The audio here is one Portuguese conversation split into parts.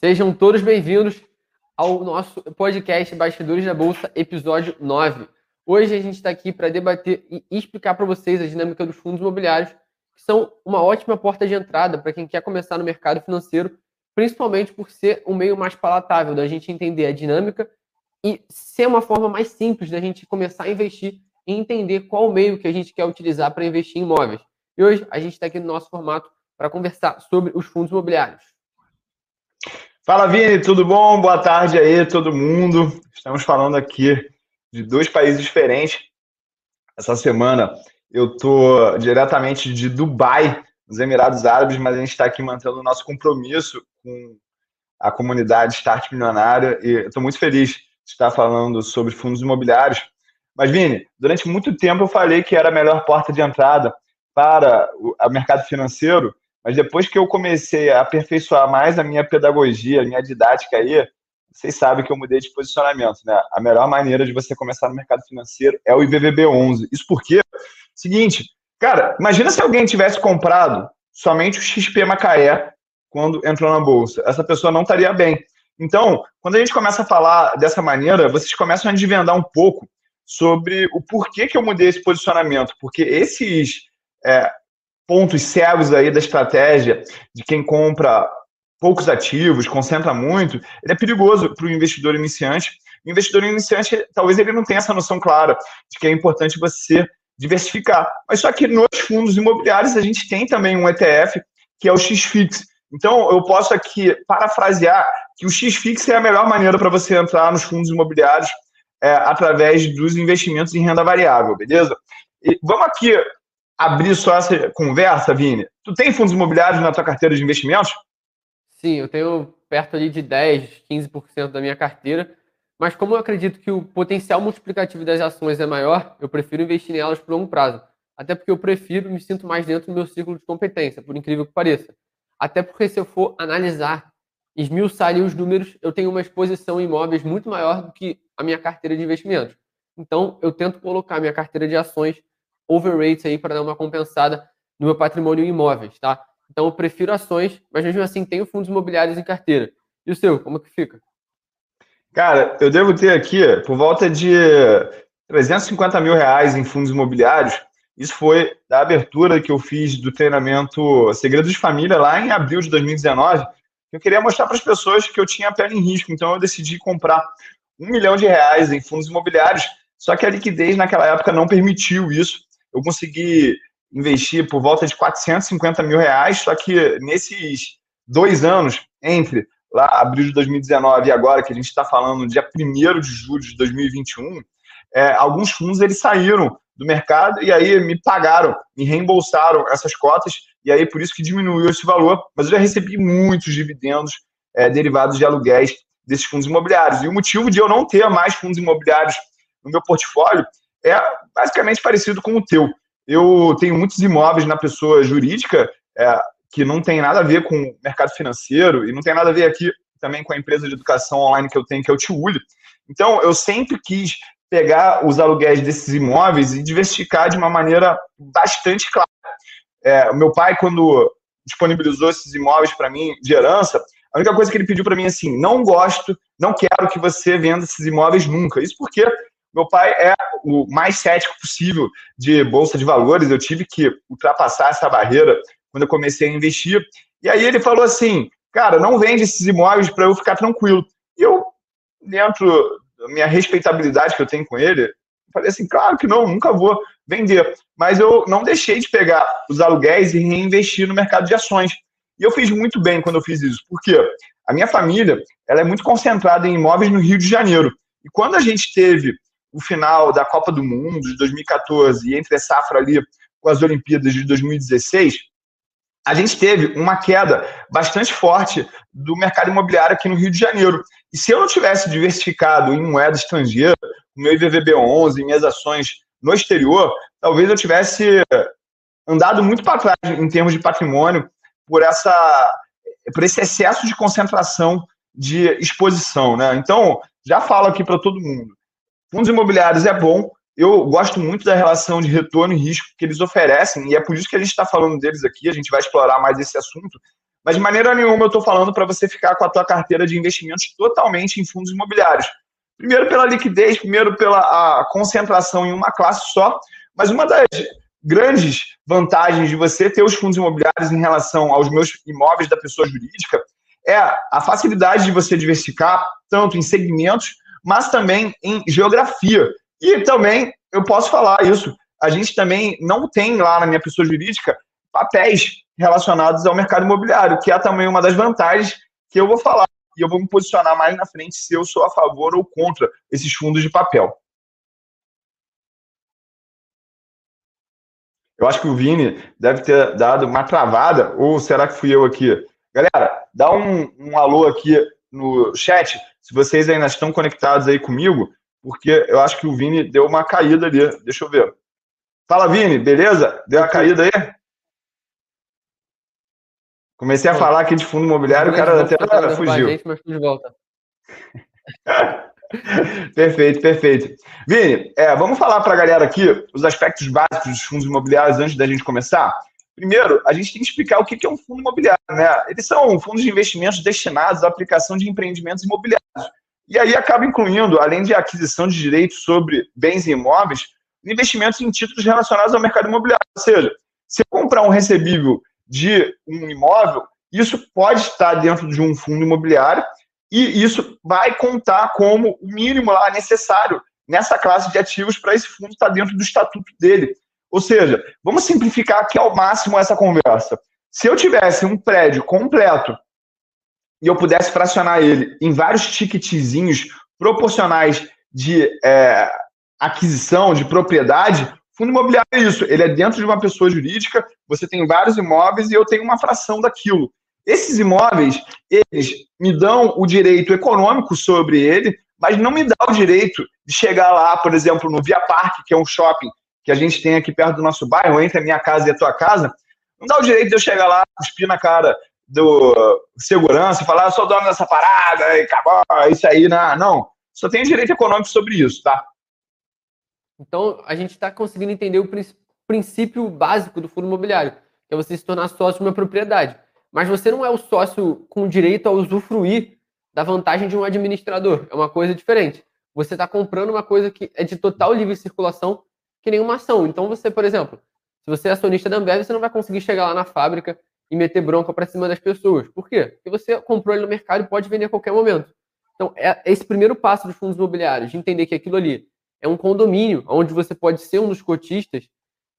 Sejam todos bem-vindos ao nosso podcast Bastidores da Bolsa, episódio 9. Hoje a gente está aqui para debater e explicar para vocês a dinâmica dos fundos imobiliários, que são uma ótima porta de entrada para quem quer começar no mercado financeiro, principalmente por ser um meio mais palatável da gente entender a dinâmica e ser uma forma mais simples da gente começar a investir e entender qual meio que a gente quer utilizar para investir em imóveis. E hoje a gente está aqui no nosso formato para conversar sobre os fundos imobiliários. Fala, Vini, tudo bom? Boa tarde aí, todo mundo. Estamos falando aqui de dois países diferentes. Essa semana eu estou diretamente de Dubai, nos Emirados Árabes, mas a gente está aqui mantendo o nosso compromisso com a comunidade Start Milionária e estou muito feliz de estar falando sobre fundos imobiliários. Mas, Vini, durante muito tempo eu falei que era a melhor porta de entrada para o mercado financeiro mas depois que eu comecei a aperfeiçoar mais a minha pedagogia, a minha didática aí, vocês sabem que eu mudei de posicionamento, né? A melhor maneira de você começar no mercado financeiro é o IVVB 11. Isso porque, seguinte, cara, imagina se alguém tivesse comprado somente o XP Macaé quando entrou na bolsa. Essa pessoa não estaria bem. Então, quando a gente começa a falar dessa maneira, vocês começam a desvendar um pouco sobre o porquê que eu mudei esse posicionamento. Porque esses é, pontos cegos aí da estratégia de quem compra poucos ativos, concentra muito, ele é perigoso para o investidor iniciante. O investidor iniciante, talvez ele não tenha essa noção clara de que é importante você diversificar. Mas só que nos fundos imobiliários a gente tem também um ETF que é o XFIX. Então, eu posso aqui parafrasear que o XFIX é a melhor maneira para você entrar nos fundos imobiliários é, através dos investimentos em renda variável, beleza? E vamos aqui abrir só essa conversa, Vini. Tu tem fundos imobiliários na tua carteira de investimentos? Sim, eu tenho perto ali de 10, 15% da minha carteira, mas como eu acredito que o potencial multiplicativo das ações é maior, eu prefiro investir nelas por longo prazo. Até porque eu prefiro me sinto mais dentro do meu ciclo de competência, por incrível que pareça. Até porque se eu for analisar, esmiuçar ali os números, eu tenho uma exposição em imóveis muito maior do que a minha carteira de investimentos. Então, eu tento colocar minha carteira de ações overrates aí para dar uma compensada no meu patrimônio em imóveis, tá? Então eu prefiro ações, mas mesmo assim tenho fundos imobiliários em carteira. E o seu, como é que fica? Cara, eu devo ter aqui por volta de 350 mil reais em fundos imobiliários. Isso foi da abertura que eu fiz do treinamento Segredos de Família lá em abril de 2019. Eu queria mostrar para as pessoas que eu tinha a pele em risco, então eu decidi comprar um milhão de reais em fundos imobiliários. Só que a liquidez naquela época não permitiu isso eu consegui investir por volta de 450 mil reais, só que nesses dois anos, entre lá abril de 2019 e agora, que a gente está falando dia 1 de julho de 2021, é, alguns fundos eles saíram do mercado e aí me pagaram, me reembolsaram essas cotas, e aí por isso que diminuiu esse valor, mas eu já recebi muitos dividendos é, derivados de aluguéis desses fundos imobiliários. E o motivo de eu não ter mais fundos imobiliários no meu portfólio é basicamente parecido com o teu. Eu tenho muitos imóveis na pessoa jurídica é, que não tem nada a ver com o mercado financeiro e não tem nada a ver aqui também com a empresa de educação online que eu tenho, que é o Tiulho. Então, eu sempre quis pegar os aluguéis desses imóveis e diversificar de uma maneira bastante clara. É, meu pai, quando disponibilizou esses imóveis para mim de herança, a única coisa que ele pediu para mim é assim: não gosto, não quero que você venda esses imóveis nunca. Isso porque meu pai é o mais cético possível de bolsa de valores. Eu tive que ultrapassar essa barreira quando eu comecei a investir. E aí ele falou assim: cara, não vende esses imóveis para eu ficar tranquilo. E eu, dentro da minha respeitabilidade que eu tenho com ele, falei assim: claro que não, nunca vou vender. Mas eu não deixei de pegar os aluguéis e reinvestir no mercado de ações. E eu fiz muito bem quando eu fiz isso. Por quê? A minha família ela é muito concentrada em imóveis no Rio de Janeiro. E quando a gente teve o final da Copa do Mundo de 2014 e entre a safra ali com as Olimpíadas de 2016, a gente teve uma queda bastante forte do mercado imobiliário aqui no Rio de Janeiro. E se eu não tivesse diversificado em moeda estrangeira, meu IVVB11, minhas ações no exterior, talvez eu tivesse andado muito para trás em termos de patrimônio por essa por esse excesso de concentração de exposição, né? Então, já falo aqui para todo mundo. Fundos imobiliários é bom. Eu gosto muito da relação de retorno e risco que eles oferecem, e é por isso que a gente está falando deles aqui. A gente vai explorar mais esse assunto. Mas de maneira nenhuma eu estou falando para você ficar com a tua carteira de investimentos totalmente em fundos imobiliários. Primeiro pela liquidez, primeiro pela concentração em uma classe só, mas uma das grandes vantagens de você ter os fundos imobiliários em relação aos meus imóveis da pessoa jurídica é a facilidade de você diversificar tanto em segmentos, mas também em geografia. E também eu posso falar isso. A gente também não tem lá na minha pessoa jurídica papéis relacionados ao mercado imobiliário, que é também uma das vantagens que eu vou falar. E eu vou me posicionar mais na frente se eu sou a favor ou contra esses fundos de papel. Eu acho que o Vini deve ter dado uma travada, ou será que fui eu aqui? Galera, dá um, um alô aqui no chat, se vocês ainda estão conectados aí comigo, porque eu acho que o Vini deu uma caída ali. Deixa eu ver. Fala, Vini, beleza? Deu uma caída aí? Comecei a falar aqui de fundo imobiliário, o cara até fugiu. Gente, mas de volta. perfeito, perfeito. Vini, é, vamos falar para a galera aqui os aspectos básicos dos fundos imobiliários antes da gente começar? Primeiro, a gente tem que explicar o que é um fundo imobiliário. Né? Eles são fundos de investimentos destinados à aplicação de empreendimentos imobiliários. E aí acaba incluindo, além de aquisição de direitos sobre bens e imóveis, investimentos em títulos relacionados ao mercado imobiliário. Ou seja, se eu comprar um recebível de um imóvel, isso pode estar dentro de um fundo imobiliário e isso vai contar como o mínimo lá necessário nessa classe de ativos para esse fundo estar dentro do estatuto dele. Ou seja, vamos simplificar aqui ao máximo essa conversa. Se eu tivesse um prédio completo e eu pudesse fracionar ele em vários ticketzinhos proporcionais de é, aquisição, de propriedade, fundo imobiliário é isso. Ele é dentro de uma pessoa jurídica, você tem vários imóveis e eu tenho uma fração daquilo. Esses imóveis, eles me dão o direito econômico sobre ele, mas não me dá o direito de chegar lá, por exemplo, no Via Parque, que é um shopping que a gente tem aqui perto do nosso bairro, entre a minha casa e a tua casa, não dá o direito de eu chegar lá, cuspir na cara do segurança falar, eu sou dono dessa parada, e acabou, isso aí, não. não. Só tem direito econômico sobre isso, tá? Então, a gente está conseguindo entender o princípio básico do fundo imobiliário, que é você se tornar sócio de uma propriedade. Mas você não é o sócio com direito a usufruir da vantagem de um administrador. É uma coisa diferente. Você está comprando uma coisa que é de total livre circulação, que nenhuma ação. Então, você, por exemplo, se você é acionista da Ambev, você não vai conseguir chegar lá na fábrica e meter bronca para cima das pessoas. Por quê? Porque você comprou ele no mercado e pode vender a qualquer momento. Então, é esse primeiro passo dos fundos imobiliários, de entender que aquilo ali é um condomínio, onde você pode ser um dos cotistas,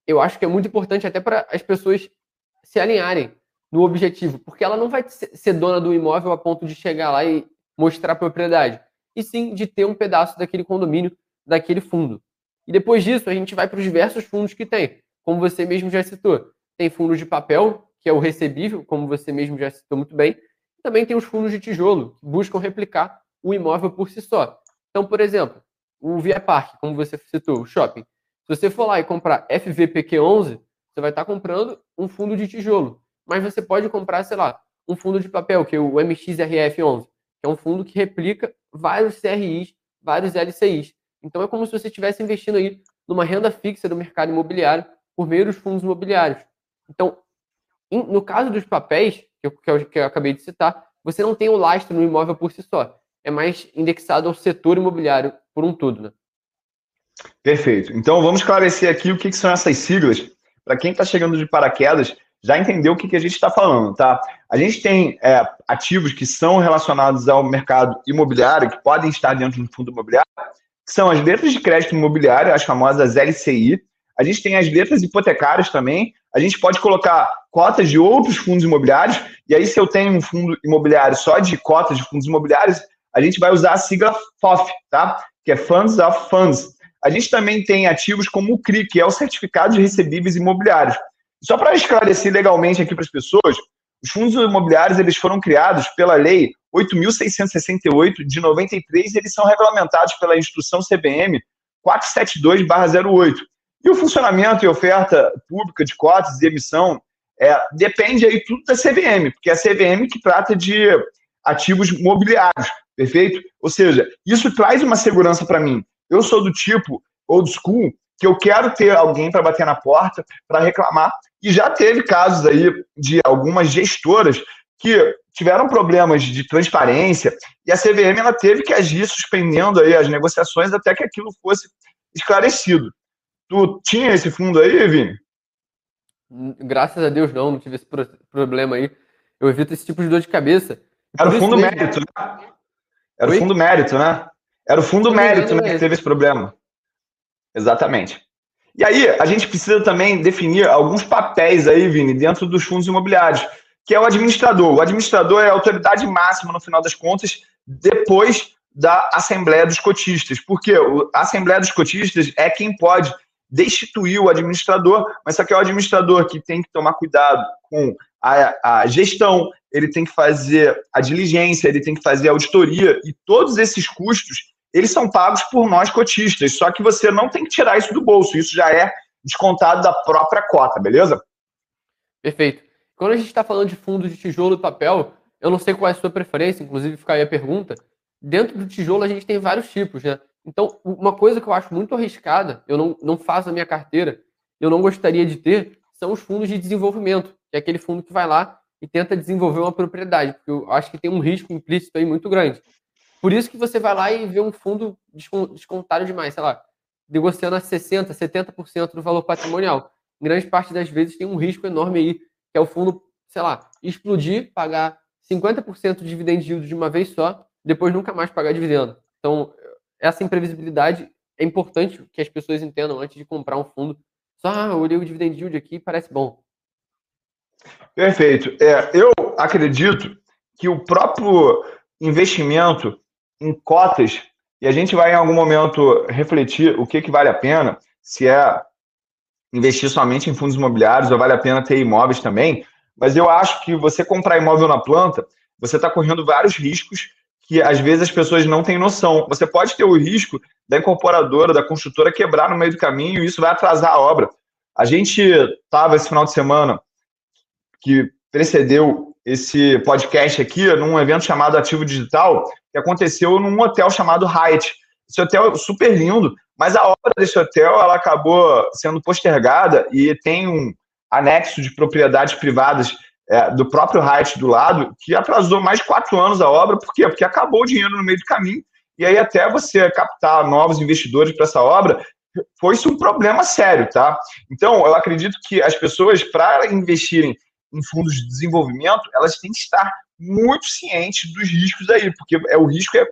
eu acho que é muito importante até para as pessoas se alinharem no objetivo, porque ela não vai ser dona do imóvel a ponto de chegar lá e mostrar propriedade, e sim de ter um pedaço daquele condomínio, daquele fundo. E depois disso, a gente vai para os diversos fundos que tem, como você mesmo já citou. Tem fundos de papel, que é o recebível, como você mesmo já citou muito bem, também tem os fundos de tijolo, que buscam replicar o imóvel por si só. Então, por exemplo, o Via Parque, como você citou, o shopping. Se você for lá e comprar FVPQ11, você vai estar comprando um fundo de tijolo. Mas você pode comprar, sei lá, um fundo de papel, que é o MXRF11, que é um fundo que replica vários CRIs, vários LCIs. Então é como se você estivesse investindo aí numa renda fixa do mercado imobiliário por meio dos fundos imobiliários. Então, no caso dos papéis, que eu, que eu, que eu acabei de citar, você não tem o lastro no imóvel por si só. É mais indexado ao setor imobiliário por um todo, né? Perfeito. Então vamos esclarecer aqui o que, que são essas siglas. Para quem está chegando de paraquedas, já entendeu o que, que a gente está falando, tá? A gente tem é, ativos que são relacionados ao mercado imobiliário, que podem estar dentro do fundo imobiliário, que são as letras de crédito imobiliário, as famosas LCI. A gente tem as letras hipotecárias também. A gente pode colocar cotas de outros fundos imobiliários. E aí, se eu tenho um fundo imobiliário só de cotas de fundos imobiliários, a gente vai usar a sigla FOF, tá? que é Funds of Funds. A gente também tem ativos como o CRI, que é o Certificado de Recebíveis Imobiliários. Só para esclarecer legalmente aqui para as pessoas, os fundos imobiliários eles foram criados pela Lei 8.668 de 93 e eles são regulamentados pela Instrução CBM 472/08. E o funcionamento e oferta pública de cotas e emissão é, depende aí tudo da CVM, porque é a CVM que trata de ativos mobiliários. Perfeito? Ou seja, isso traz uma segurança para mim. Eu sou do tipo old school que eu quero ter alguém para bater na porta, para reclamar. E já teve casos aí de algumas gestoras que tiveram problemas de transparência e a CVM ela teve que agir suspendendo aí as negociações até que aquilo fosse esclarecido. Tu tinha esse fundo aí, Vini? Graças a Deus não, não tive esse problema aí. Eu evito esse tipo de dor de cabeça. Era o fundo mesmo... mérito, né? Era Oi? o fundo mérito, né? Era o fundo mérito né, que teve esse problema. Exatamente. E aí, a gente precisa também definir alguns papéis aí, Vini, dentro dos fundos imobiliários, que é o administrador. O administrador é a autoridade máxima, no final das contas, depois da Assembleia dos Cotistas. Porque a Assembleia dos Cotistas é quem pode destituir o administrador, mas só que é o administrador que tem que tomar cuidado com a, a, gestão, ele tem que fazer a diligência, ele tem que fazer a auditoria, e todos esses custos, eles são pagos por nós cotistas, só que você não tem que tirar isso do bolso, isso já é descontado da própria cota, beleza? Perfeito. Quando a gente está falando de fundos de tijolo e papel, eu não sei qual é a sua preferência, inclusive fica aí a pergunta. Dentro do tijolo a gente tem vários tipos, né? Então, uma coisa que eu acho muito arriscada, eu não, não faço a minha carteira, eu não gostaria de ter, são os fundos de desenvolvimento, que é aquele fundo que vai lá e tenta desenvolver uma propriedade, porque eu acho que tem um risco implícito aí muito grande. Por isso que você vai lá e vê um fundo descontado demais, sei lá, negociando a 60%, 70% do valor patrimonial. Em grande parte das vezes tem um risco enorme aí, que é o fundo, sei lá, explodir, pagar 50% de dividend yield de uma vez só, depois nunca mais pagar dividendo. Então, essa imprevisibilidade é importante que as pessoas entendam antes de comprar um fundo. Só, ah, eu olhei o dividend yield aqui parece bom. Perfeito. É, eu acredito que o próprio investimento em cotas, e a gente vai em algum momento refletir o que, que vale a pena, se é investir somente em fundos imobiliários ou vale a pena ter imóveis também, mas eu acho que você comprar imóvel na planta, você está correndo vários riscos que às vezes as pessoas não têm noção. Você pode ter o risco da incorporadora, da construtora quebrar no meio do caminho e isso vai atrasar a obra. A gente estava esse final de semana que precedeu esse podcast aqui num evento chamado Ativo Digital, que aconteceu num hotel chamado Hyatt. Esse hotel é super lindo, mas a obra desse hotel ela acabou sendo postergada e tem um anexo de propriedades privadas é, do próprio Hyatt do lado, que atrasou mais de quatro anos a obra. Por quê? Porque acabou o dinheiro no meio do caminho. E aí, até você captar novos investidores para essa obra, foi isso um problema sério, tá? Então, eu acredito que as pessoas, para investirem em fundos de desenvolvimento, elas têm que estar muito cientes dos riscos aí, porque é, o risco é,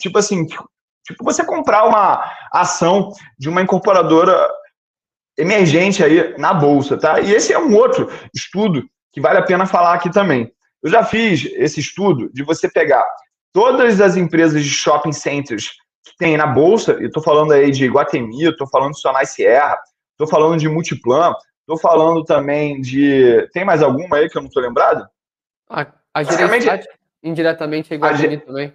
tipo assim, tipo você comprar uma ação de uma incorporadora emergente aí na bolsa, tá? E esse é um outro estudo que vale a pena falar aqui também. Eu já fiz esse estudo de você pegar todas as empresas de shopping centers que tem na bolsa, e estou falando aí de Iguatemi, estou falando de Sonai Sierra, estou falando de Multiplan, estou falando também de. Tem mais alguma aí que eu não estou lembrado? Ah, a indiretamente é Iguatemi também.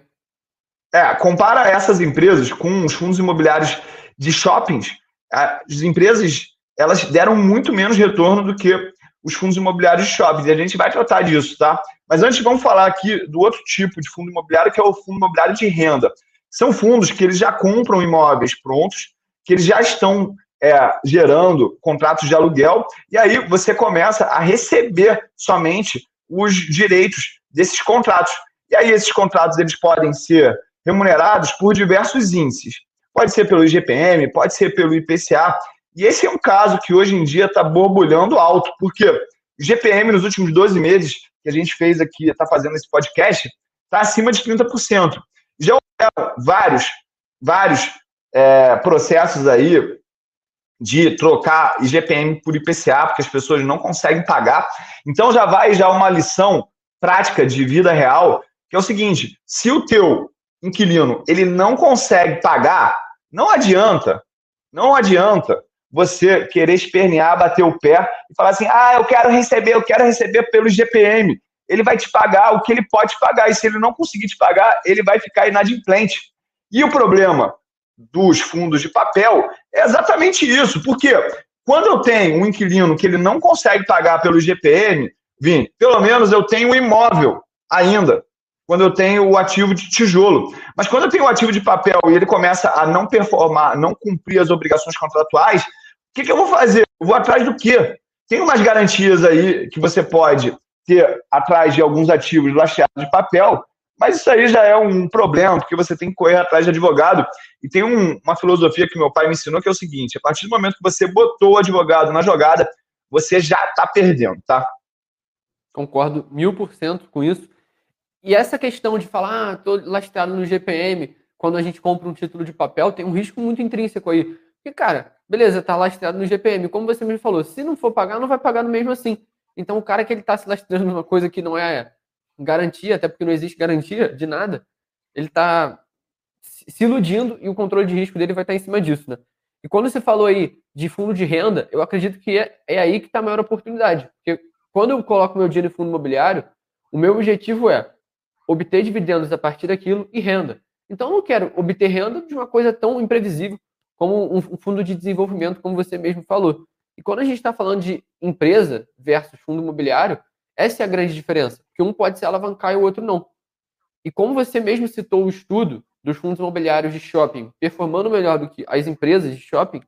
É, compara essas empresas com os fundos imobiliários de shoppings. As empresas elas deram muito menos retorno do que os fundos imobiliários de shoppings. E a gente vai tratar disso, tá? Mas antes vamos falar aqui do outro tipo de fundo imobiliário, que é o fundo imobiliário de renda. São fundos que eles já compram imóveis prontos, que eles já estão é, gerando contratos de aluguel, e aí você começa a receber somente os direitos desses contratos. E aí esses contratos eles podem ser remunerados por diversos índices. Pode ser pelo IGPM, pode ser pelo IPCA, e esse é um caso que hoje em dia está borbulhando alto, porque o GPM nos últimos 12 meses que a gente fez aqui, está fazendo esse podcast, está acima de 30%. Já houveram vários, vários é, processos aí de trocar IGPM por IPCA, porque as pessoas não conseguem pagar. Então já vai já uma lição prática de vida real, que é o seguinte, se o teu inquilino ele não consegue pagar, não adianta, não adianta você querer espernear, bater o pé e falar assim: ah, eu quero receber, eu quero receber pelo GPM. Ele vai te pagar o que ele pode pagar, e se ele não conseguir te pagar, ele vai ficar inadimplente. E o problema dos fundos de papel é exatamente isso, porque quando eu tenho um inquilino que ele não consegue pagar pelo GPM, Vim, pelo menos eu tenho um imóvel ainda, quando eu tenho o ativo de tijolo. Mas quando eu tenho o ativo de papel e ele começa a não performar, não cumprir as obrigações contratuais, o que, que eu vou fazer? Eu vou atrás do quê? Tem umas garantias aí que você pode ter atrás de alguns ativos lastreados de papel, mas isso aí já é um problema, porque você tem que correr atrás de advogado. E tem um, uma filosofia que meu pai me ensinou que é o seguinte: a partir do momento que você botou o advogado na jogada, você já está perdendo, tá? Concordo mil por cento com isso. E essa questão de falar, ah, tô lastreado no GPM, quando a gente compra um título de papel, tem um risco muito intrínseco aí. Porque, cara, beleza, tá lastreado no GPM. Como você me falou, se não for pagar, não vai pagar no mesmo assim. Então, o cara que ele tá se lastreando numa coisa que não é garantia, até porque não existe garantia de nada, ele tá se iludindo e o controle de risco dele vai estar em cima disso, né? E quando você falou aí de fundo de renda, eu acredito que é, é aí que está a maior oportunidade. Porque quando eu coloco meu dinheiro em fundo imobiliário, o meu objetivo é obter dividendos a partir daquilo e renda. Então, eu não quero obter renda de uma coisa tão imprevisível como um fundo de desenvolvimento, como você mesmo falou. E quando a gente está falando de empresa versus fundo imobiliário, essa é a grande diferença, que um pode se alavancar e o outro não. E como você mesmo citou o estudo dos fundos imobiliários de shopping performando melhor do que as empresas de shopping,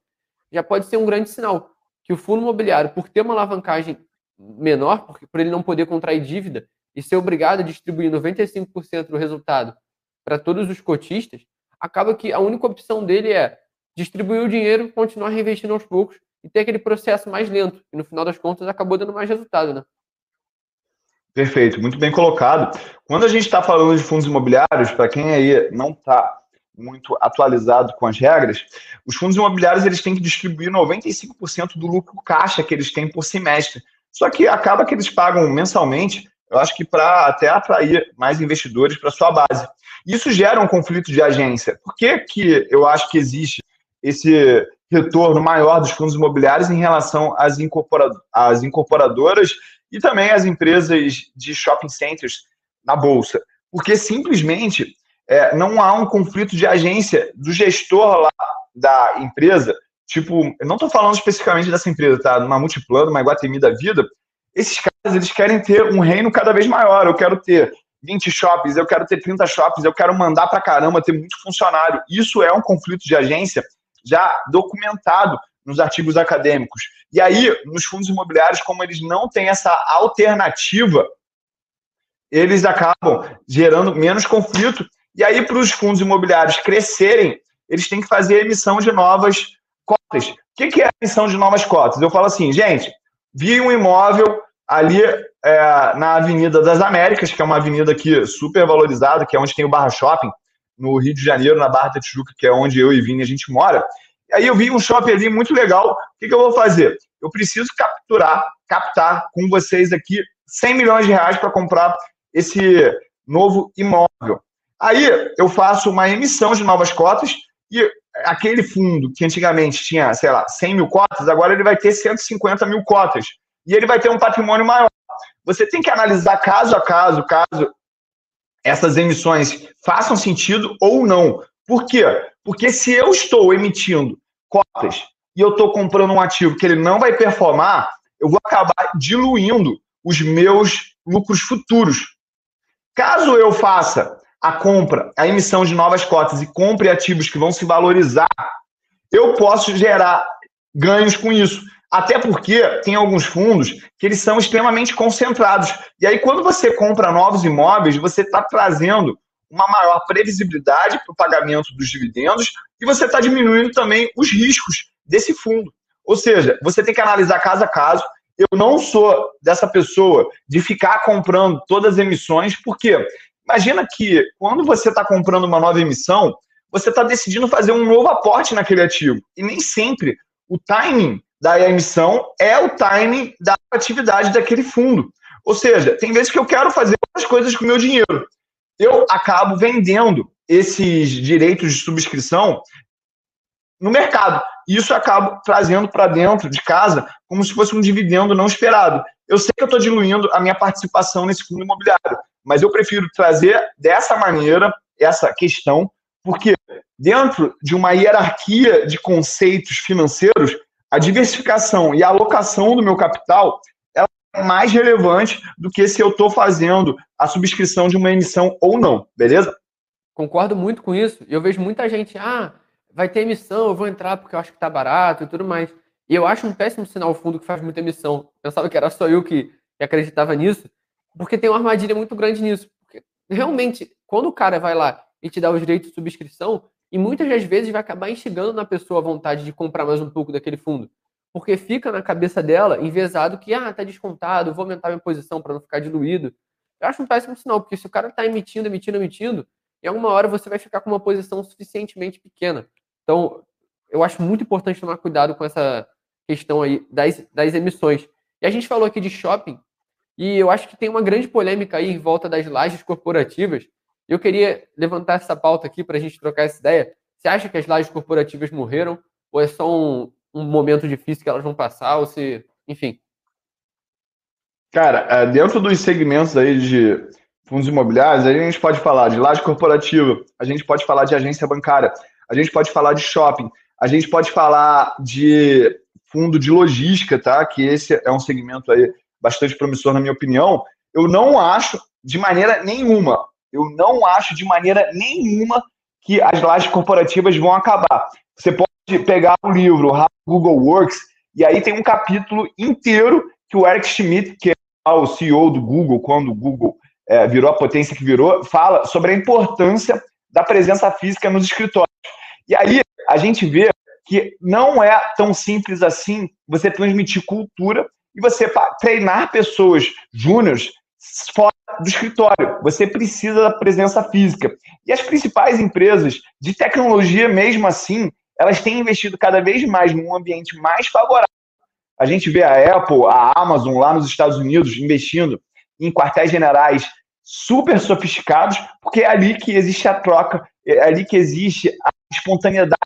já pode ser um grande sinal que o fundo imobiliário, por ter uma alavancagem menor, porque por ele não poder contrair dívida e ser obrigado a distribuir 95% do resultado para todos os cotistas, acaba que a única opção dele é distribuir o dinheiro, continuar reinvestindo aos poucos e ter aquele processo mais lento. E no final das contas acabou dando mais resultado, né? Perfeito, muito bem colocado. Quando a gente está falando de fundos imobiliários, para quem aí não está muito atualizado com as regras, os fundos imobiliários eles têm que distribuir 95% do lucro caixa que eles têm por semestre. Só que acaba que eles pagam mensalmente, eu acho que para até atrair mais investidores para sua base. Isso gera um conflito de agência. Por que, que eu acho que existe esse retorno maior dos fundos imobiliários em relação às, às incorporadoras e também as empresas de shopping centers na bolsa, porque simplesmente é, não há um conflito de agência do gestor lá da empresa. Tipo, eu não estou falando especificamente dessa empresa, tá? Uma multiplano, uma Iguatemi da vida. Esses eles querem ter um reino cada vez maior. Eu quero ter 20 shoppings, eu quero ter 30 shoppings, eu quero mandar para caramba, ter muito funcionário. Isso é um conflito de agência já documentado nos artigos acadêmicos. E aí, nos fundos imobiliários, como eles não têm essa alternativa, eles acabam gerando menos conflito. E aí, para os fundos imobiliários crescerem, eles têm que fazer emissão de novas cotas. O que é a emissão de novas cotas? Eu falo assim, gente, vi um imóvel ali é, na Avenida das Américas, que é uma avenida aqui super valorizada, que é onde tem o Barra Shopping, no Rio de Janeiro, na Barra da Tijuca, que é onde eu e Vini a gente mora. Aí eu vi um shopping ali muito legal. O que, que eu vou fazer? Eu preciso capturar, captar com vocês aqui 100 milhões de reais para comprar esse novo imóvel. Aí eu faço uma emissão de novas cotas e aquele fundo que antigamente tinha, sei lá, 100 mil cotas, agora ele vai ter 150 mil cotas. E ele vai ter um patrimônio maior. Você tem que analisar caso a caso, caso essas emissões façam sentido ou não. Por quê? Porque se eu estou emitindo cotas e eu estou comprando um ativo que ele não vai performar, eu vou acabar diluindo os meus lucros futuros. Caso eu faça a compra, a emissão de novas cotas e compre ativos que vão se valorizar, eu posso gerar ganhos com isso. Até porque tem alguns fundos que eles são extremamente concentrados. E aí, quando você compra novos imóveis, você está trazendo uma maior previsibilidade para o pagamento dos dividendos e você está diminuindo também os riscos desse fundo. Ou seja, você tem que analisar caso a caso. Eu não sou dessa pessoa de ficar comprando todas as emissões, porque imagina que quando você está comprando uma nova emissão, você está decidindo fazer um novo aporte naquele ativo. E nem sempre o timing da emissão é o timing da atividade daquele fundo. Ou seja, tem vezes que eu quero fazer outras coisas com o meu dinheiro eu acabo vendendo esses direitos de subscrição no mercado. E isso acaba trazendo para dentro de casa como se fosse um dividendo não esperado. Eu sei que eu estou diluindo a minha participação nesse fundo imobiliário, mas eu prefiro trazer dessa maneira essa questão, porque dentro de uma hierarquia de conceitos financeiros, a diversificação e a alocação do meu capital mais relevante do que se eu estou fazendo a subscrição de uma emissão ou não, beleza? Concordo muito com isso. Eu vejo muita gente, ah, vai ter emissão, eu vou entrar porque eu acho que está barato e tudo mais. E eu acho um péssimo sinal o fundo que faz muita emissão. Pensava que era só eu que, que acreditava nisso. porque tem uma armadilha muito grande nisso. Porque, realmente, quando o cara vai lá e te dá os direitos de subscrição, e muitas das vezes vai acabar instigando na pessoa a vontade de comprar mais um pouco daquele fundo. Porque fica na cabeça dela, envezado, que, ah, tá descontado, vou aumentar minha posição para não ficar diluído. Eu acho um péssimo sinal, porque se o cara está emitindo, emitindo, emitindo, em alguma hora você vai ficar com uma posição suficientemente pequena. Então, eu acho muito importante tomar cuidado com essa questão aí das, das emissões. E a gente falou aqui de shopping, e eu acho que tem uma grande polêmica aí em volta das lajes corporativas. Eu queria levantar essa pauta aqui para a gente trocar essa ideia. Você acha que as lajes corporativas morreram? Ou é só um, um momento difícil que elas vão passar? Ou se. Enfim. Cara, é, dentro dos segmentos aí de fundos imobiliários, a gente pode falar de laje corporativa, a gente pode falar de agência bancária, a gente pode falar de shopping, a gente pode falar de fundo de logística, tá? Que esse é um segmento aí bastante promissor, na minha opinião. Eu não acho de maneira nenhuma, eu não acho de maneira nenhuma que as lajes corporativas vão acabar. Você pode pegar o livro Google Works e aí tem um capítulo inteiro que o Eric Schmidt, que é o CEO do Google, quando o Google é, virou a potência que virou, fala sobre a importância da presença física nos escritórios. E aí a gente vê que não é tão simples assim você transmitir cultura e você treinar pessoas júniores fora do escritório. Você precisa da presença física. E as principais empresas de tecnologia, mesmo assim, elas têm investido cada vez mais num ambiente mais favorável. A gente vê a Apple, a Amazon lá nos Estados Unidos investindo em quartéis generais super sofisticados, porque é ali que existe a troca, é ali que existe a espontaneidade,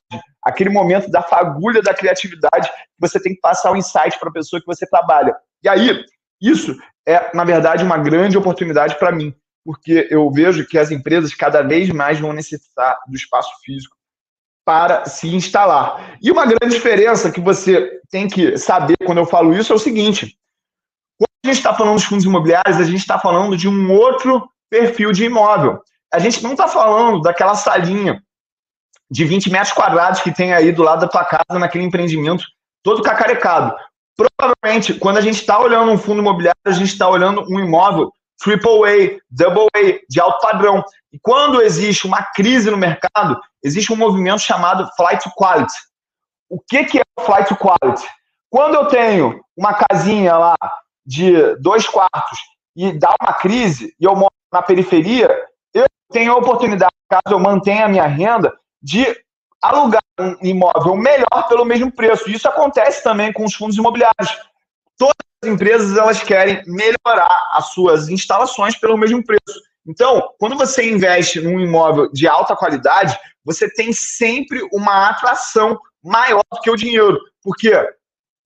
aquele momento da fagulha da criatividade que você tem que passar o insight para a pessoa que você trabalha. E aí, isso é, na verdade, uma grande oportunidade para mim, porque eu vejo que as empresas cada vez mais vão necessitar do espaço físico para se instalar. E uma grande diferença que você tem que saber quando eu falo isso é o seguinte: quando a gente está falando dos fundos imobiliários, a gente está falando de um outro perfil de imóvel. A gente não está falando daquela salinha de 20 metros quadrados que tem aí do lado da tua casa, naquele empreendimento todo cacarecado. Provavelmente, quando a gente está olhando um fundo imobiliário, a gente está olhando um imóvel triple A, double A, de alto padrão. E quando existe uma crise no mercado, existe um movimento chamado flight to quality. O que, que é o flight to quality? Quando eu tenho uma casinha lá de dois quartos e dá uma crise e eu moro na periferia, eu tenho a oportunidade, caso eu mantenha a minha renda, de alugar um imóvel melhor pelo mesmo preço. Isso acontece também com os fundos imobiliários. Todas as empresas elas querem melhorar as suas instalações pelo mesmo preço. Então, quando você investe num imóvel de alta qualidade, você tem sempre uma atração maior do que o dinheiro. Porque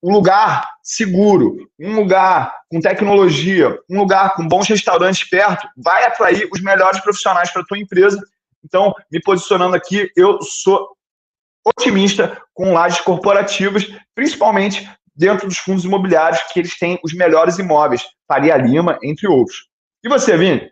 um lugar seguro, um lugar com tecnologia, um lugar com bons restaurantes perto, vai atrair os melhores profissionais para a tua empresa. Então, me posicionando aqui, eu sou otimista com lajes corporativas, principalmente dentro dos fundos imobiliários, que eles têm os melhores imóveis, Faria Lima, entre outros. E você, Vini?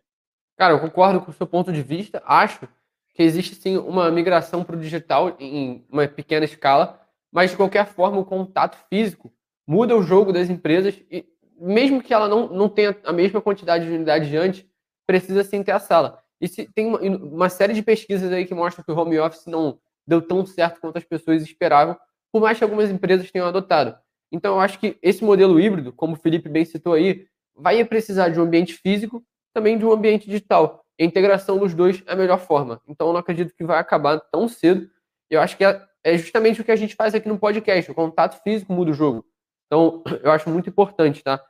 Cara, eu concordo com o seu ponto de vista. Acho que existe sim uma migração para o digital em uma pequena escala, mas de qualquer forma o contato físico muda o jogo das empresas e mesmo que ela não, não tenha a mesma quantidade de unidades de antes, precisa sim ter a sala. E se, tem uma, uma série de pesquisas aí que mostram que o home office não deu tão certo quanto as pessoas esperavam, por mais que algumas empresas tenham adotado. Então, eu acho que esse modelo híbrido, como o Felipe bem citou aí, vai precisar de um ambiente físico, também de um ambiente digital. A integração dos dois é a melhor forma. Então, eu não acredito que vai acabar tão cedo. Eu acho que é, é justamente o que a gente faz aqui no podcast. O contato físico muda o jogo. Então, eu acho muito importante, tá?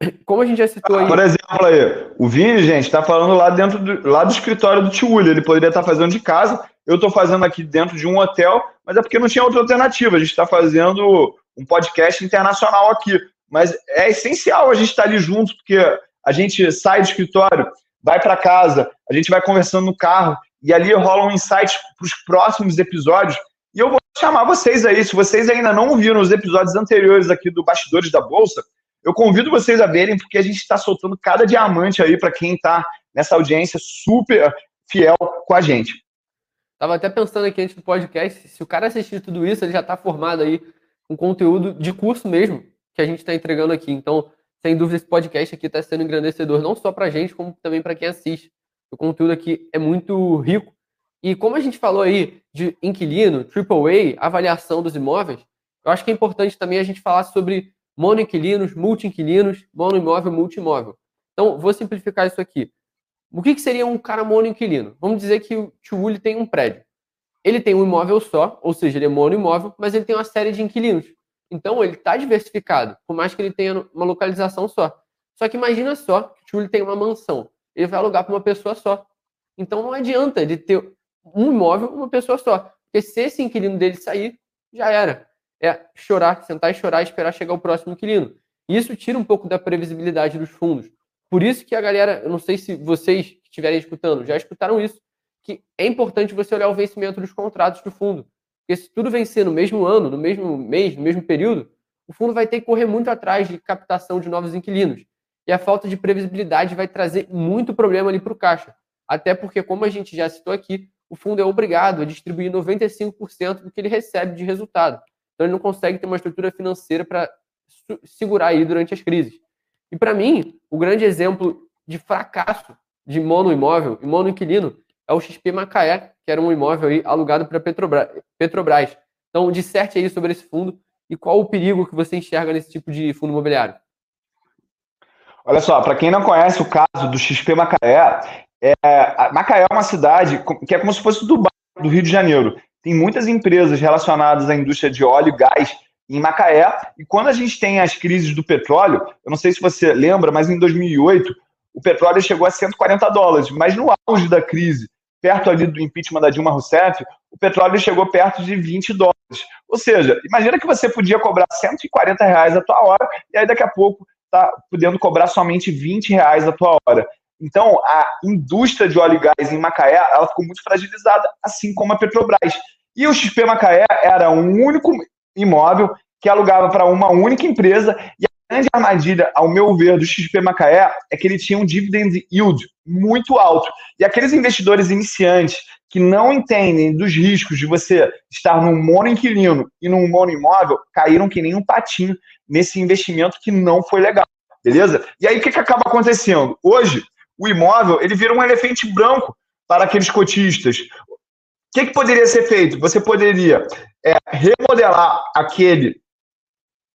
Como a gente já citou aí. Por exemplo, aí, o Vini, gente, está falando lá dentro do, lá do escritório do Tio Ele poderia estar tá fazendo de casa. Eu estou fazendo aqui dentro de um hotel, mas é porque não tinha outra alternativa. A gente está fazendo um podcast internacional aqui. Mas é essencial a gente estar tá ali junto, porque a gente sai do escritório, vai para casa, a gente vai conversando no carro, e ali rolam insights para os próximos episódios. E eu vou chamar vocês aí, se vocês ainda não viram os episódios anteriores aqui do Bastidores da Bolsa, eu convido vocês a verem, porque a gente está soltando cada diamante aí para quem está nessa audiência super fiel com a gente. Tava até pensando aqui antes do podcast, se o cara assistir tudo isso, ele já está formado aí com conteúdo de curso mesmo, que a gente está entregando aqui. Então, sem dúvida esse podcast aqui está sendo engrandecedor não só para a gente, como também para quem assiste. O conteúdo aqui é muito rico. E como a gente falou aí de inquilino, AAA, avaliação dos imóveis, eu acho que é importante também a gente falar sobre monoinquilinos, multi-inquilinos, monoimóvel, multimóvel. Então, vou simplificar isso aqui. O que, que seria um cara monoinquilino? Vamos dizer que o tio tem um prédio. Ele tem um imóvel só, ou seja, ele é monoimóvel, mas ele tem uma série de inquilinos. Então, ele está diversificado, por mais que ele tenha uma localização só. Só que imagina só que o tio tem uma mansão. Ele vai alugar para uma pessoa só. Então, não adianta ele ter um imóvel, uma pessoa só. Porque se esse inquilino dele sair, já era é chorar, sentar e chorar e esperar chegar o próximo inquilino. Isso tira um pouco da previsibilidade dos fundos. Por isso que a galera, eu não sei se vocês que estiverem escutando já escutaram isso, que é importante você olhar o vencimento dos contratos do fundo. Porque se tudo vencer no mesmo ano, no mesmo mês, no mesmo período, o fundo vai ter que correr muito atrás de captação de novos inquilinos. E a falta de previsibilidade vai trazer muito problema ali para o caixa. Até porque, como a gente já citou aqui, o fundo é obrigado a distribuir 95% do que ele recebe de resultado. Então ele não consegue ter uma estrutura financeira para segurar aí durante as crises. E para mim, o grande exemplo de fracasso de mono imóvel e mono inquilino é o XP Macaé, que era um imóvel aí alugado para Petrobras. Petrobras. Então, disserte aí sobre esse fundo e qual o perigo que você enxerga nesse tipo de fundo imobiliário. Olha só, para quem não conhece o caso do XP Macaé, é, Macaé é uma cidade que é como se fosse Dubai, do Rio de Janeiro tem muitas empresas relacionadas à indústria de óleo e gás em Macaé. E quando a gente tem as crises do petróleo, eu não sei se você lembra, mas em 2008 o petróleo chegou a 140 dólares. Mas no auge da crise, perto ali do impeachment da Dilma Rousseff, o petróleo chegou perto de 20 dólares. Ou seja, imagina que você podia cobrar 140 reais a tua hora e aí daqui a pouco está podendo cobrar somente 20 reais a tua hora. Então, a indústria de óleo e gás em Macaé ela ficou muito fragilizada, assim como a Petrobras. E o XP Macaé era um único imóvel que alugava para uma única empresa. E a grande armadilha, ao meu ver, do XP Macaé é que ele tinha um dividend yield muito alto. E aqueles investidores iniciantes que não entendem dos riscos de você estar num mono inquilino e num mono imóvel caíram que nem um patinho nesse investimento que não foi legal. Beleza? E aí o que, que acaba acontecendo? Hoje, o imóvel ele vira um elefante branco para aqueles cotistas que, que poderia ser feito? Você poderia é, remodelar aquele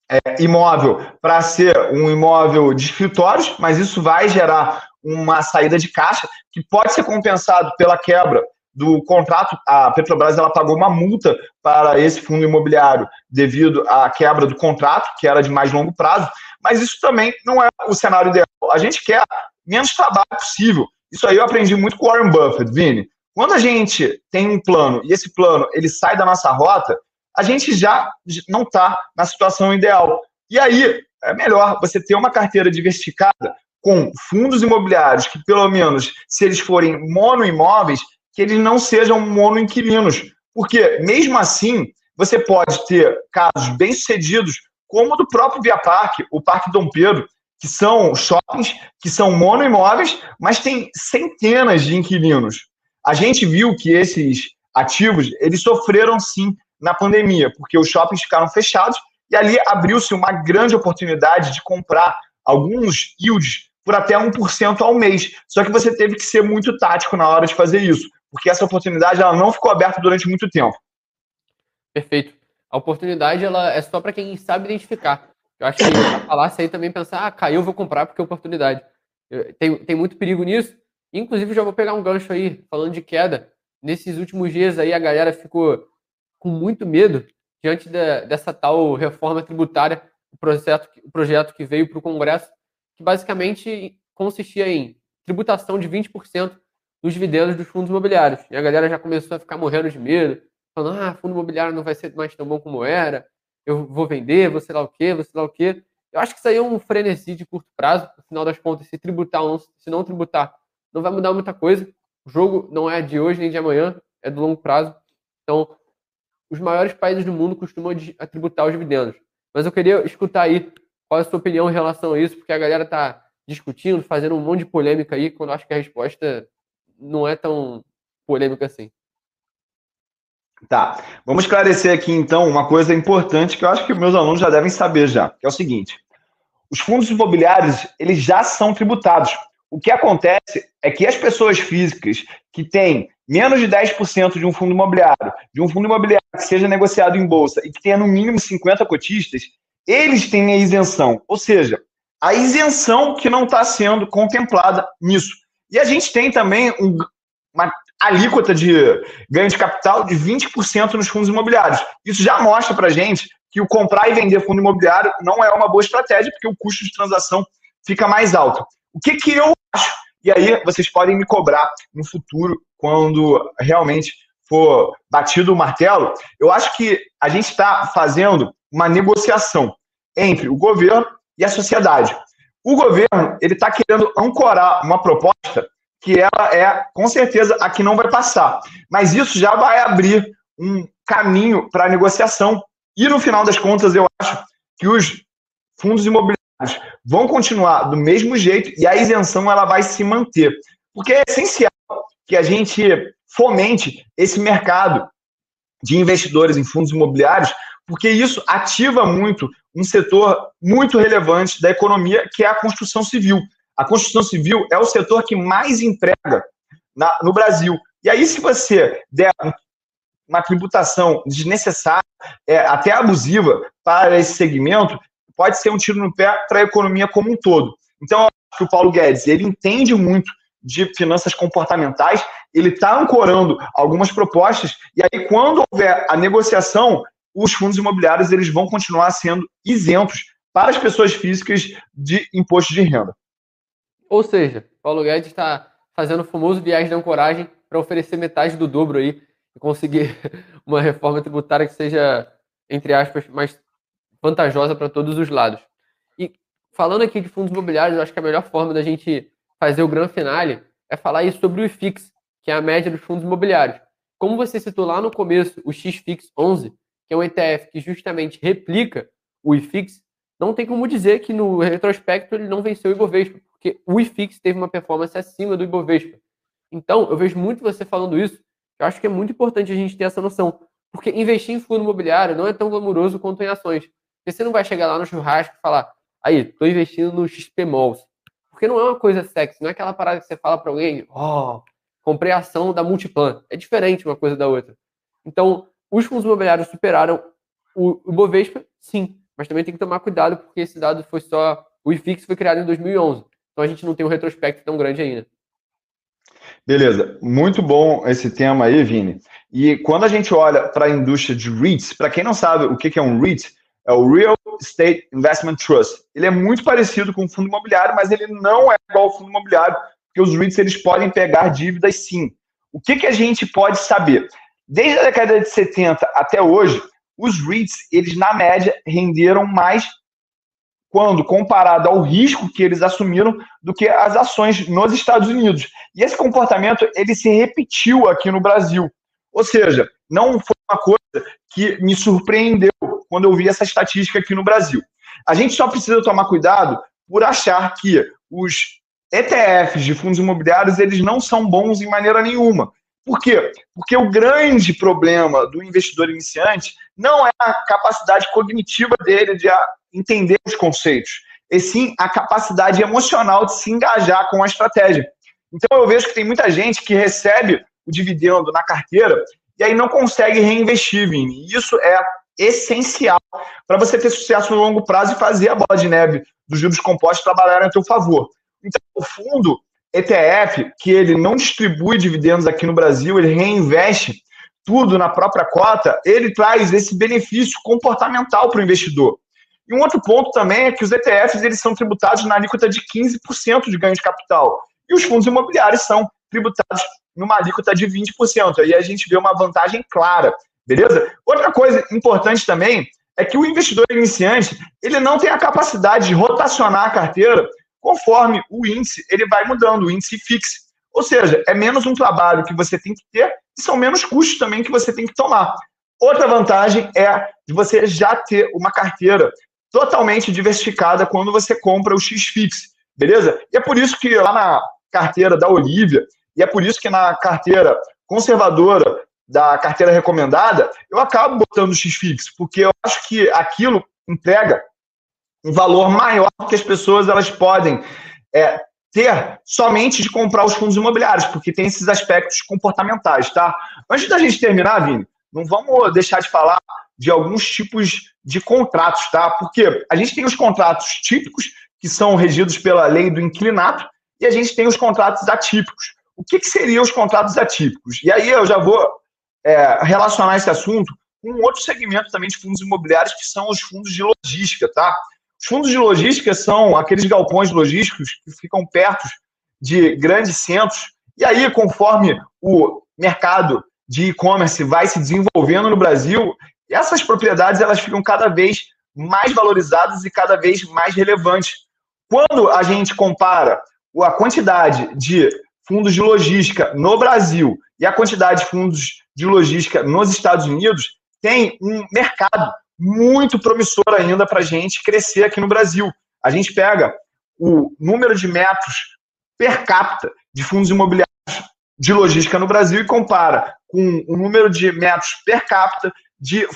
é, imóvel para ser um imóvel de escritórios, mas isso vai gerar uma saída de caixa que pode ser compensado pela quebra do contrato. A Petrobras ela pagou uma multa para esse fundo imobiliário devido à quebra do contrato, que era de mais longo prazo, mas isso também não é o cenário ideal. A gente quer menos trabalho possível. Isso aí eu aprendi muito com o Warren Buffett, Vini. Quando a gente tem um plano e esse plano ele sai da nossa rota, a gente já não está na situação ideal. E aí é melhor você ter uma carteira diversificada com fundos imobiliários que, pelo menos, se eles forem monoimóveis, que eles não sejam monoinquilinos. Porque, mesmo assim, você pode ter casos bem-sucedidos, como o do próprio Via Parque, o Parque Dom Pedro, que são shoppings, que são monoimóveis, mas tem centenas de inquilinos. A gente viu que esses ativos, eles sofreram sim na pandemia, porque os shoppings ficaram fechados e ali abriu-se uma grande oportunidade de comprar alguns yields por até 1% ao mês. Só que você teve que ser muito tático na hora de fazer isso, porque essa oportunidade ela não ficou aberta durante muito tempo. Perfeito. A oportunidade ela é só para quem sabe identificar. Eu acho que a falácia aí também pensar, ah, caiu, vou comprar porque é oportunidade. Tem, tem muito perigo nisso, Inclusive, já vou pegar um gancho aí, falando de queda. Nesses últimos dias aí, a galera ficou com muito medo diante da, dessa tal reforma tributária, o projeto, o projeto que veio para o Congresso, que basicamente consistia em tributação de 20% dos dividendos dos fundos imobiliários. E a galera já começou a ficar morrendo de medo, falando: ah, fundo imobiliário não vai ser mais tão bom como era, eu vou vender, vou sei lá o quê, vou sei lá o quê. Eu acho que isso aí é um frenesi de curto prazo, no final das contas, se tributar ou não, se não tributar, não vai mudar muita coisa. O jogo não é de hoje nem de amanhã, é do longo prazo. Então, os maiores países do mundo costumam tributar os dividendos. Mas eu queria escutar aí qual é a sua opinião em relação a isso, porque a galera está discutindo, fazendo um monte de polêmica aí, quando eu acho que a resposta não é tão polêmica assim. Tá, vamos esclarecer aqui então uma coisa importante que eu acho que meus alunos já devem saber já, que é o seguinte: os fundos imobiliários eles já são tributados. O que acontece é que as pessoas físicas que têm menos de 10% de um fundo imobiliário, de um fundo imobiliário que seja negociado em bolsa e que tenha no mínimo 50 cotistas, eles têm a isenção. Ou seja, a isenção que não está sendo contemplada nisso. E a gente tem também um, uma alíquota de ganho de capital de 20% nos fundos imobiliários. Isso já mostra para a gente que o comprar e vender fundo imobiliário não é uma boa estratégia, porque o custo de transação fica mais alto. O que, que eu acho? E aí vocês podem me cobrar no futuro, quando realmente for batido o martelo. Eu acho que a gente está fazendo uma negociação entre o governo e a sociedade. O governo ele está querendo ancorar uma proposta que ela é, com certeza, a que não vai passar. Mas isso já vai abrir um caminho para a negociação. E, no final das contas, eu acho que os fundos imobiliários vão continuar do mesmo jeito e a isenção ela vai se manter. Porque é essencial que a gente fomente esse mercado de investidores em fundos imobiliários, porque isso ativa muito um setor muito relevante da economia, que é a construção civil. A construção civil é o setor que mais emprega na, no Brasil. E aí, se você der uma tributação desnecessária, é, até abusiva, para esse segmento, pode ser um tiro no pé para a economia como um todo. Então, eu acho que o Paulo Guedes ele entende muito de finanças comportamentais, ele está ancorando algumas propostas, e aí, quando houver a negociação, os fundos imobiliários eles vão continuar sendo isentos para as pessoas físicas de imposto de renda. Ou seja, Paulo Guedes está fazendo o famoso viagem de ancoragem para oferecer metade do dobro aí e conseguir uma reforma tributária que seja, entre aspas, mais vantajosa para todos os lados. E falando aqui de fundos imobiliários, eu acho que a melhor forma da gente fazer o grande finale é falar isso sobre o IFIX, que é a média dos fundos imobiliários. Como você citou lá no começo, o XFIX 11 que é um ETF que justamente replica o IFIX, não tem como dizer que no retrospecto ele não venceu o Ibovespa, porque o IFIX teve uma performance acima do Ibovespa. Então, eu vejo muito você falando isso, eu acho que é muito importante a gente ter essa noção, porque investir em fundo imobiliário não é tão glamuroso quanto em ações. Porque você não vai chegar lá no churrasco e falar, aí, estou investindo no XP Malls. Porque não é uma coisa sexy, não é aquela parada que você fala para alguém, ó, oh, comprei a ação da Multiplan. É diferente uma coisa da outra. Então, os fundos imobiliários superaram o, o Bovespa? Sim, mas também tem que tomar cuidado porque esse dado foi só. O IFIX foi criado em 2011, então a gente não tem um retrospecto tão grande ainda. Beleza, muito bom esse tema aí, Vini. E quando a gente olha para a indústria de REITs, para quem não sabe o que é um REIT, é o Real Estate Investment Trust. Ele é muito parecido com o fundo imobiliário, mas ele não é igual ao fundo imobiliário, porque os REITs eles podem pegar dívidas sim. O que, que a gente pode saber? Desde a década de 70 até hoje, os REITs, eles na média renderam mais quando comparado ao risco que eles assumiram do que as ações nos Estados Unidos. E esse comportamento ele se repetiu aqui no Brasil. Ou seja, não foi uma coisa que me surpreendeu quando eu vi essa estatística aqui no Brasil. A gente só precisa tomar cuidado por achar que os ETFs de fundos imobiliários eles não são bons em maneira nenhuma. Por quê? Porque o grande problema do investidor iniciante não é a capacidade cognitiva dele de entender os conceitos, e sim a capacidade emocional de se engajar com a estratégia. Então eu vejo que tem muita gente que recebe o dividendo na carteira e aí não consegue reinvestir, Vini. Isso é essencial para você ter sucesso no longo prazo e fazer a bola de neve dos juros compostos trabalhar a seu favor. Então, o fundo ETF, que ele não distribui dividendos aqui no Brasil, ele reinveste tudo na própria cota, ele traz esse benefício comportamental para o investidor. E um outro ponto também é que os ETFs eles são tributados na alíquota de 15% de ganho de capital. E os fundos imobiliários são tributados numa alíquota de 20%. Aí a gente vê uma vantagem clara, beleza? Outra coisa importante também é que o investidor iniciante ele não tem a capacidade de rotacionar a carteira conforme o índice ele vai mudando, o índice fixo. Ou seja, é menos um trabalho que você tem que ter e são menos custos também que você tem que tomar. Outra vantagem é de você já ter uma carteira totalmente diversificada quando você compra o X-Fix, beleza? E é por isso que lá na carteira da Olivia, e é por isso que na carteira conservadora da carteira recomendada, eu acabo botando o X-Fix, porque eu acho que aquilo entrega um valor maior que as pessoas elas podem é, ter somente de comprar os fundos imobiliários, porque tem esses aspectos comportamentais, tá? Antes da gente terminar, Vini, não vamos deixar de falar de alguns tipos de contratos, tá? Porque a gente tem os contratos típicos, que são regidos pela lei do inclinato, e a gente tem os contratos atípicos. O que, que seriam os contratos atípicos? E aí eu já vou é, relacionar esse assunto com outro segmento também de fundos imobiliários, que são os fundos de logística, tá? Os fundos de logística são aqueles galpões logísticos que ficam perto de grandes centros, e aí, conforme o mercado de e-commerce vai se desenvolvendo no Brasil, essas propriedades elas ficam cada vez mais valorizadas e cada vez mais relevantes. Quando a gente compara a quantidade de fundos de logística no Brasil e a quantidade de fundos de logística nos Estados Unidos, tem um mercado muito promissor ainda para a gente crescer aqui no Brasil. A gente pega o número de metros per capita de fundos imobiliários de logística no Brasil e compara com o número de metros per capita de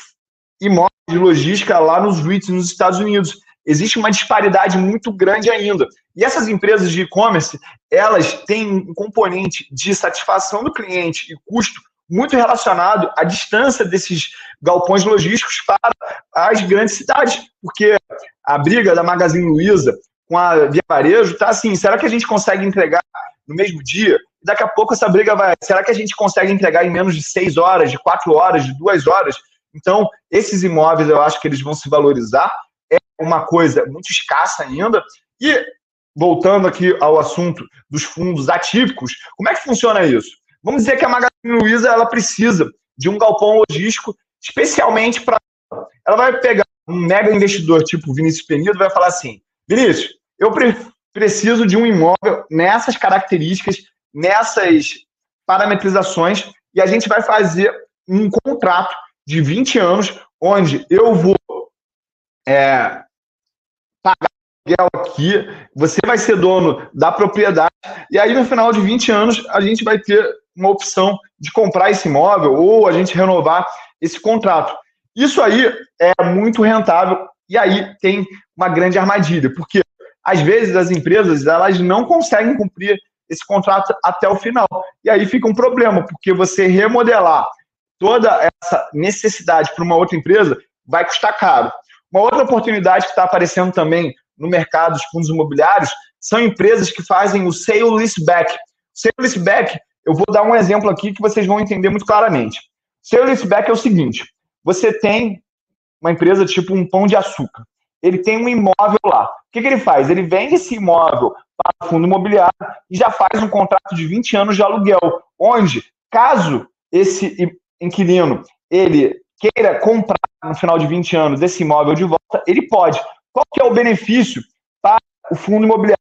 imóveis de logística lá nos REITs nos Estados Unidos. Existe uma disparidade muito grande ainda. E essas empresas de e-commerce, elas têm um componente de satisfação do cliente e custo muito relacionado à distância desses galpões logísticos para as grandes cidades, porque a briga da Magazine Luiza com a Via Varejo está assim, será que a gente consegue entregar no mesmo dia? Daqui a pouco essa briga vai, será que a gente consegue entregar em menos de seis horas, de quatro horas, de duas horas? Então, esses imóveis eu acho que eles vão se valorizar, é uma coisa muito escassa ainda, e voltando aqui ao assunto dos fundos atípicos, como é que funciona isso? Vamos dizer que a Magazine Luiza ela precisa de um galpão logístico especialmente para. Ela vai pegar um mega investidor tipo Vinícius Penido vai falar assim: Vinícius, eu pre preciso de um imóvel nessas características, nessas parametrizações, e a gente vai fazer um contrato de 20 anos, onde eu vou é, pagar aluguel aqui, você vai ser dono da propriedade, e aí no final de 20 anos a gente vai ter uma opção de comprar esse imóvel ou a gente renovar esse contrato. Isso aí é muito rentável e aí tem uma grande armadilha, porque às vezes as empresas elas não conseguem cumprir esse contrato até o final. E aí fica um problema, porque você remodelar toda essa necessidade para uma outra empresa vai custar caro. Uma outra oportunidade que está aparecendo também no mercado dos fundos imobiliários são empresas que fazem o sale leaseback. Sale leaseback eu vou dar um exemplo aqui que vocês vão entender muito claramente. Seu leaseback é o seguinte: você tem uma empresa tipo um pão de açúcar. Ele tem um imóvel lá. O que, que ele faz? Ele vende esse imóvel para o fundo imobiliário e já faz um contrato de 20 anos de aluguel, onde, caso esse inquilino ele queira comprar no final de 20 anos esse imóvel de volta, ele pode. Qual que é o benefício para o fundo imobiliário?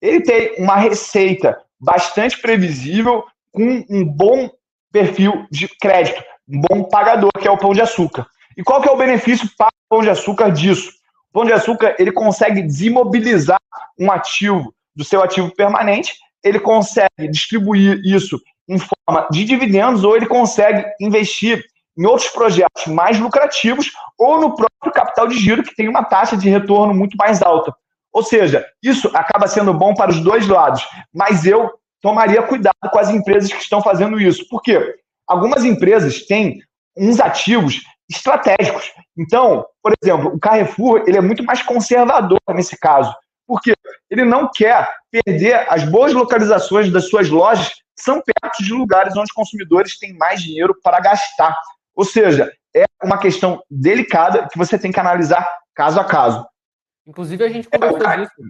Ele tem uma receita bastante previsível com um bom perfil de crédito, um bom pagador, que é o Pão de Açúcar. E qual que é o benefício para o Pão de Açúcar disso? O Pão de Açúcar ele consegue desimobilizar um ativo do seu ativo permanente, ele consegue distribuir isso em forma de dividendos ou ele consegue investir em outros projetos mais lucrativos ou no próprio capital de giro que tem uma taxa de retorno muito mais alta. Ou seja, isso acaba sendo bom para os dois lados, mas eu tomaria cuidado com as empresas que estão fazendo isso. Por quê? Algumas empresas têm uns ativos estratégicos. Então, por exemplo, o Carrefour ele é muito mais conservador nesse caso. Porque ele não quer perder as boas localizações das suas lojas, são perto de lugares onde os consumidores têm mais dinheiro para gastar. Ou seja, é uma questão delicada que você tem que analisar caso a caso. Inclusive, a gente conversou é, disso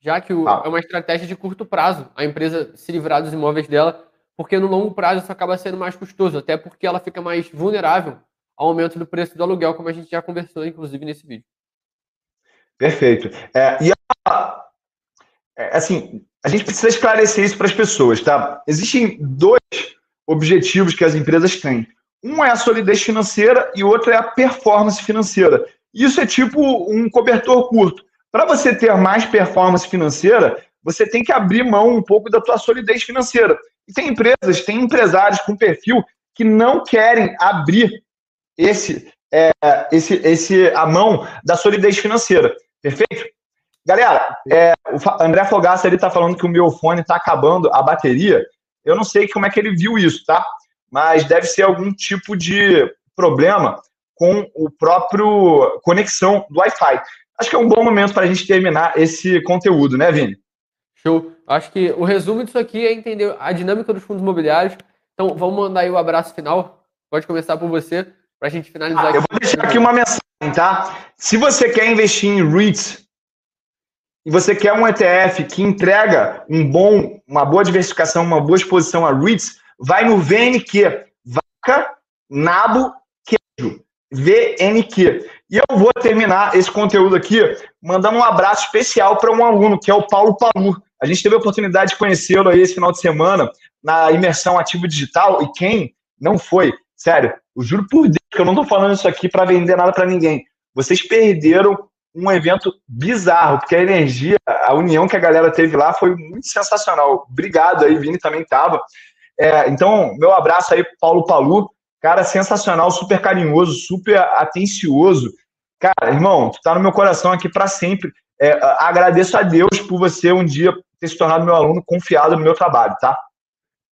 já que o, ah. é uma estratégia de curto prazo a empresa se livrar dos imóveis dela, porque no longo prazo isso acaba sendo mais custoso, até porque ela fica mais vulnerável ao aumento do preço do aluguel, como a gente já conversou, inclusive, nesse vídeo. Perfeito. É, e a, assim, a gente precisa esclarecer isso para as pessoas, tá? Existem dois objetivos que as empresas têm. Um é a solidez financeira e outro é a performance financeira. Isso é tipo um cobertor curto. Para você ter mais performance financeira, você tem que abrir mão um pouco da tua solidez financeira. E tem empresas, tem empresários com perfil que não querem abrir esse, é, esse, esse a mão da solidez financeira. Perfeito? Galera, é, o André Fogaça ele tá falando que o meu fone tá acabando a bateria. Eu não sei como é que ele viu isso, tá? Mas deve ser algum tipo de problema com o próprio conexão do Wi-Fi. Acho que é um bom momento para a gente terminar esse conteúdo, né, Vini? Show. Acho que o resumo disso aqui é entender a dinâmica dos fundos imobiliários. Então, vamos mandar aí o abraço final. Pode começar por você, para a gente finalizar. Ah, eu vou deixar aqui uma mensagem, tá? Se você quer investir em REITs e você quer um ETF que entrega um bom, uma boa diversificação, uma boa exposição a REITs, vai no VNQ, Vaca, Nabo, Queijo. VNQ. E eu vou terminar esse conteúdo aqui mandando um abraço especial para um aluno, que é o Paulo Palu. A gente teve a oportunidade de conhecê-lo aí esse final de semana na imersão ativo digital. E quem não foi, sério, eu juro por Deus que eu não estou falando isso aqui para vender nada para ninguém. Vocês perderam um evento bizarro, porque a energia, a união que a galera teve lá foi muito sensacional. Obrigado aí, Vini também estava. É, então, meu abraço aí, Paulo Palu. Cara, sensacional, super carinhoso, super atencioso. Cara, irmão, tu tá no meu coração aqui para sempre. É, agradeço a Deus por você um dia ter se tornado meu aluno confiado no meu trabalho, tá?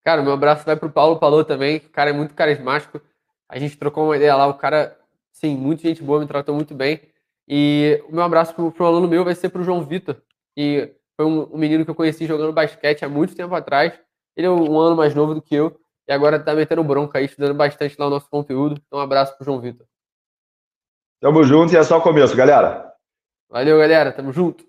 Cara, meu abraço vai pro Paulo Paulo também. O cara é muito carismático. A gente trocou uma ideia lá. O cara, sim, muita gente boa, me tratou muito bem. E o meu abraço pro, pro aluno meu vai ser pro João Vitor. E foi um, um menino que eu conheci jogando basquete há muito tempo atrás. Ele é um ano mais novo do que eu e agora tá metendo bronca aí, estudando bastante lá o nosso conteúdo. Então, um abraço pro João Vitor. Tamo junto e é só o começo, galera. Valeu, galera. Tamo junto.